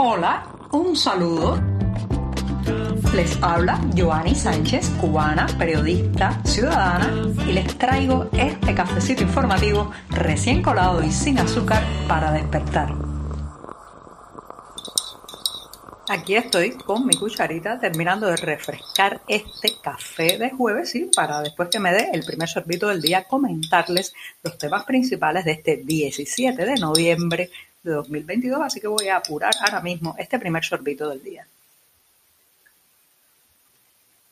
Hola, un saludo. Les habla Joanny Sánchez, cubana, periodista, ciudadana, y les traigo este cafecito informativo recién colado y sin azúcar para despertar. Aquí estoy con mi cucharita terminando de refrescar este café de jueves, y para después que me dé el primer sorbito del día comentarles los temas principales de este 17 de noviembre de 2022, así que voy a apurar ahora mismo este primer sorbito del día.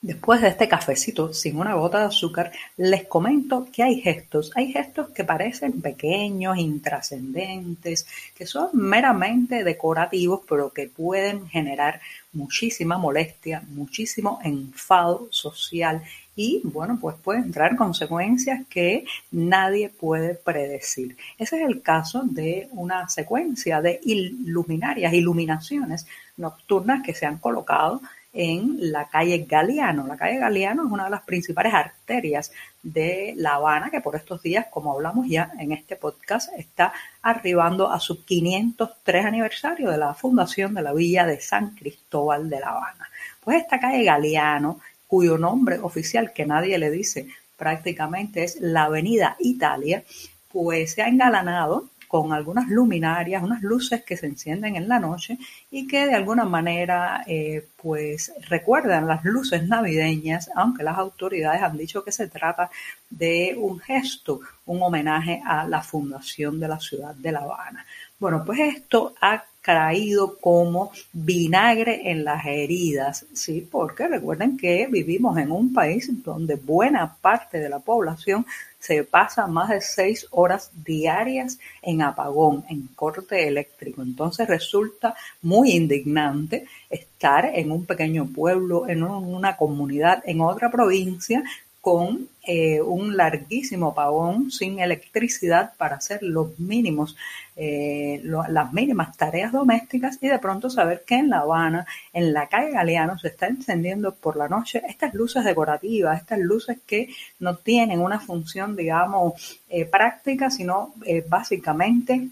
Después de este cafecito sin una gota de azúcar, les comento que hay gestos, hay gestos que parecen pequeños, intrascendentes, que son meramente decorativos, pero que pueden generar muchísima molestia, muchísimo enfado social y, bueno, pues pueden traer consecuencias que nadie puede predecir. Ese es el caso de una secuencia de iluminarias, iluminaciones nocturnas que se han colocado en la calle Galeano. La calle Galeano es una de las principales arterias de La Habana, que por estos días, como hablamos ya en este podcast, está arribando a su 503 aniversario de la fundación de la Villa de San Cristóbal de La Habana. Pues esta calle Galeano, cuyo nombre oficial que nadie le dice prácticamente es la Avenida Italia, pues se ha engalanado con algunas luminarias, unas luces que se encienden en la noche y que de alguna manera eh, pues recuerdan las luces navideñas, aunque las autoridades han dicho que se trata de un gesto, un homenaje a la fundación de la ciudad de La Habana. Bueno, pues esto ha caído como vinagre en las heridas, ¿sí? Porque recuerden que vivimos en un país donde buena parte de la población se pasa más de seis horas diarias en apagón, en corte eléctrico. Entonces resulta muy indignante estar en un pequeño pueblo, en una comunidad, en otra provincia, con eh, un larguísimo apagón sin electricidad para hacer los mínimos, eh, las mínimas tareas domésticas y de pronto saber que en La Habana, en la calle Galeano, se está encendiendo por la noche estas luces decorativas, estas luces que no tienen una función, digamos, eh, práctica, sino básicamente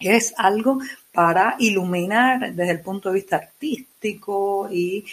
es algo para iluminar desde el punto de vista artístico y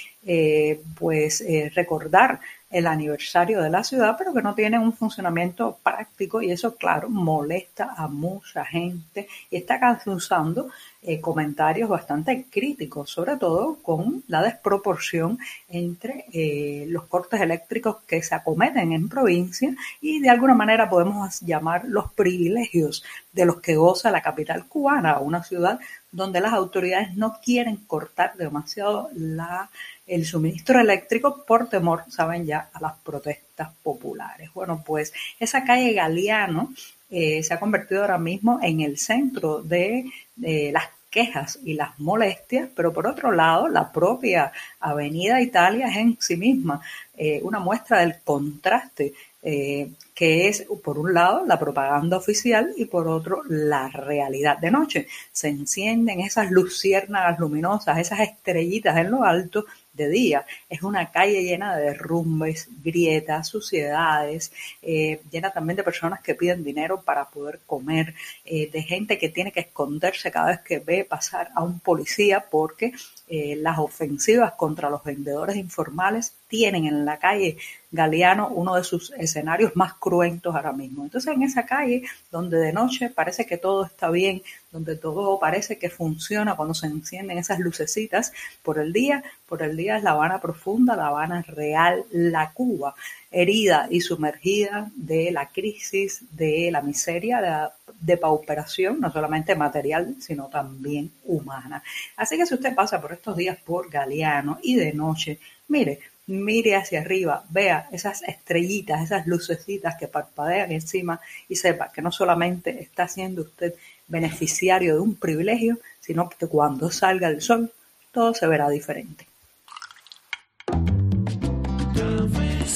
pues recordar el aniversario de la ciudad, pero que no tienen un funcionamiento práctico y eso, claro, molesta a mucha gente. Y está causando eh, comentarios bastante críticos, sobre todo con la desproporción entre eh, los cortes eléctricos que se acometen en provincia y de alguna manera podemos llamar los privilegios de los que goza la capital cubana, una ciudad donde las autoridades no quieren cortar demasiado la el suministro eléctrico por temor, saben ya, a las protestas populares. Bueno, pues esa calle Galeano eh, se ha convertido ahora mismo en el centro de, las quejas y las molestias, pero por otro lado, la propia Avenida Italia es en sí misma eh, una muestra del contraste eh, que es, por un lado, la propaganda oficial y por otro, la realidad de noche. Se encienden esas luciérnagas luminosas, esas estrellitas en lo alto de día. Es una calle llena de derrumbes, grietas, suciedades, eh, llena también de personas que piden dinero para poder comer, eh, de gente que tiene que esconderse cada vez que ve pasar a un policía porque eh, las ofensivas contra los vendedores informales tienen en la calle Galeano uno de sus escenarios más cruentos ahora mismo. Entonces en esa calle donde de noche parece que todo está bien, donde todo parece que funciona cuando se encienden esas lucecitas, por el día, por el día es La Habana profunda, La Habana real, la Cuba herida y sumergida de la crisis, de la miseria, de la depauperación, no solamente material, sino también humana. Así que si usted pasa por estos días por Galeano y de noche, mire, mire hacia arriba, vea esas estrellitas, esas lucecitas que parpadean encima y sepa que no solamente está siendo usted beneficiario de un privilegio, sino que cuando salga el sol todo se verá diferente.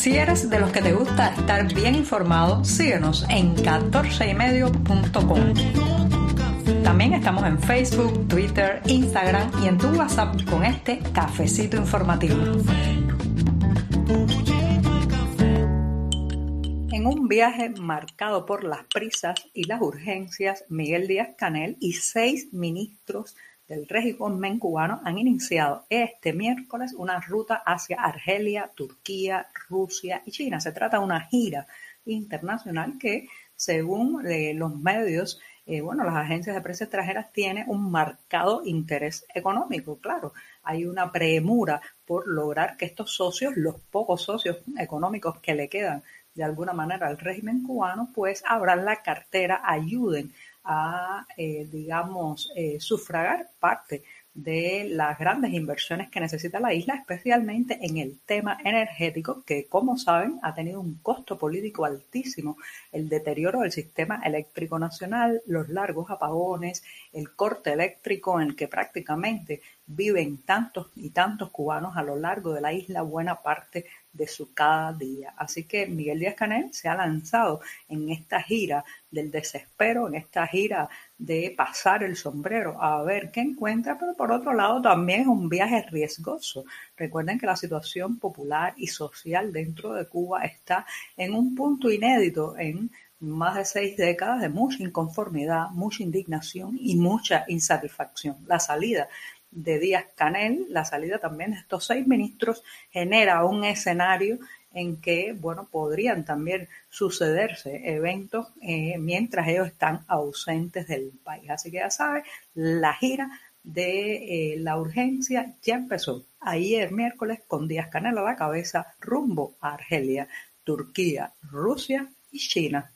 Si eres de los que te gusta estar bien informado, síguenos en 14ymedio.com. También estamos en Facebook, Twitter, Instagram y en tu WhatsApp con este cafecito informativo. En un viaje marcado por las prisas y las urgencias, Miguel Díaz Canel y seis ministros del régimen cubano han iniciado este miércoles una ruta hacia Argelia, Turquía, Rusia y China. Se trata de una gira internacional que, según eh, los medios, eh, bueno, las agencias de prensa extranjeras tienen un marcado interés económico. Claro, hay una premura por lograr que estos socios, los pocos socios económicos que le quedan de alguna manera al régimen cubano, pues abran la cartera, ayuden a, eh, digamos, eh, sufragar parte de las grandes inversiones que necesita la isla, especialmente en el tema energético, que como saben ha tenido un costo político altísimo, el deterioro del sistema eléctrico nacional, los largos apagones, el corte eléctrico en el que prácticamente viven tantos y tantos cubanos a lo largo de la isla buena parte de su cada día. Así que Miguel Díaz Canel se ha lanzado en esta gira del desespero, en esta gira de pasar el sombrero a ver qué encuentra, pero por otro lado también es un viaje riesgoso. Recuerden que la situación popular y social dentro de Cuba está en un punto inédito en más de seis décadas de mucha inconformidad, mucha indignación y mucha insatisfacción. La salida de Díaz Canel, la salida también de estos seis ministros genera un escenario en que, bueno, podrían también sucederse eventos eh, mientras ellos están ausentes del país. Así que ya sabes, la gira de eh, la urgencia ya empezó ayer miércoles con Díaz Canel a la cabeza rumbo a Argelia, Turquía, Rusia y China.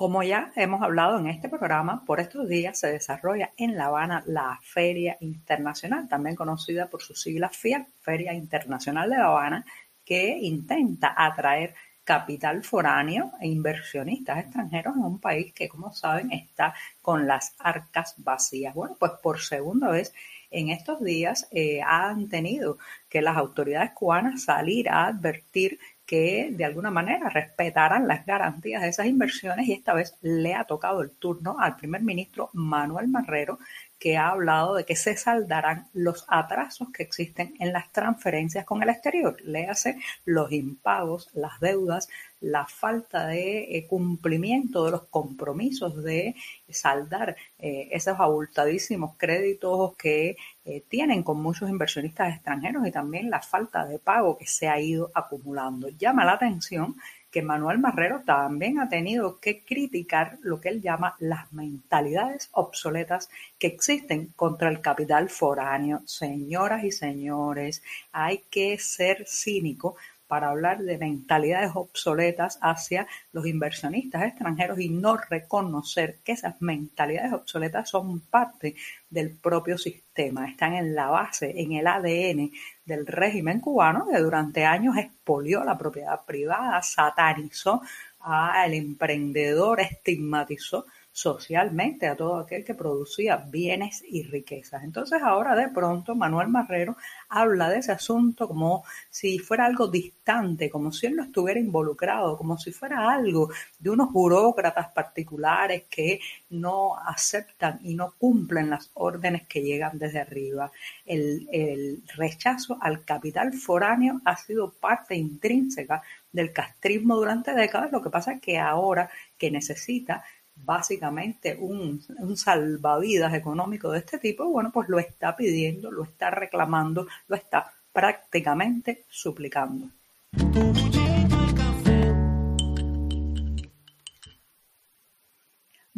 Como ya hemos hablado en este programa, por estos días se desarrolla en La Habana la Feria Internacional, también conocida por sus siglas FIA, Feria Internacional de La Habana, que intenta atraer capital foráneo e inversionistas extranjeros en un país que, como saben, está con las arcas vacías. Bueno, pues por segunda vez en estos días eh, han tenido que las autoridades cubanas salir a advertir que de alguna manera respetaran las garantías de esas inversiones y esta vez le ha tocado el turno al primer ministro Manuel Marrero que ha hablado de que se saldarán los atrasos que existen en las transferencias con el exterior, léase los impagos, las deudas, la falta de eh, cumplimiento de los compromisos de saldar eh, esos abultadísimos créditos que eh, tienen con muchos inversionistas extranjeros y también la falta de pago que se ha ido acumulando. Llama la atención que Manuel Marrero también ha tenido que criticar lo que él llama las mentalidades obsoletas que existen contra el capital foráneo. Señoras y señores, hay que ser cínico para hablar de mentalidades obsoletas hacia los inversionistas extranjeros y no reconocer que esas mentalidades obsoletas son parte del propio sistema, están en la base, en el ADN del régimen cubano que durante años expolió la propiedad privada, satanizó al emprendedor, estigmatizó socialmente a todo aquel que producía bienes y riquezas. Entonces ahora de pronto Manuel Marrero habla de ese asunto como si fuera algo distante, como si él no estuviera involucrado, como si fuera algo de unos burócratas particulares que no aceptan y no cumplen las órdenes que llegan desde arriba. El, el rechazo al capital foráneo ha sido parte intrínseca del castrismo durante décadas, lo que pasa es que ahora que necesita básicamente un, un, salvavidas económico de este tipo, bueno, pues lo está pidiendo, lo está reclamando, lo está prácticamente suplicando.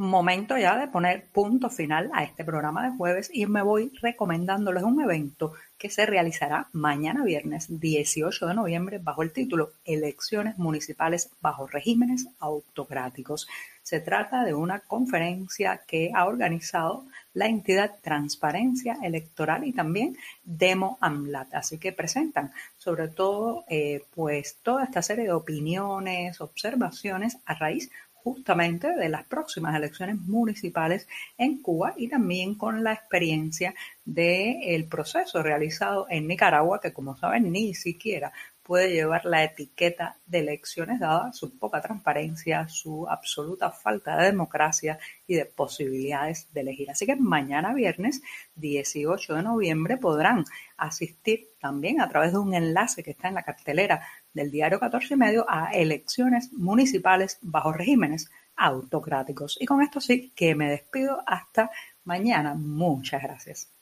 Momento ya de poner punto final a este programa de jueves y me voy recomendándoles un evento que se realizará mañana viernes 18 de noviembre bajo el título Elecciones Municipales bajo regímenes autocráticos. Se trata de una conferencia que ha organizado la entidad Transparencia Electoral y también Demo AMLAT. Así que presentan sobre todo eh, pues toda esta serie de opiniones, observaciones a raíz justamente de las próximas elecciones municipales en Cuba y también con la experiencia del proceso realizado en Nicaragua, que como saben ni siquiera puede llevar la etiqueta de elecciones dada su poca transparencia, su absoluta falta de democracia y de posibilidades de elegir. Así que mañana viernes 18 de noviembre podrán asistir también a través de un enlace que está en la cartelera del diario 14 y medio a elecciones municipales bajo regímenes autocráticos. Y con esto sí que me despido hasta mañana. Muchas gracias.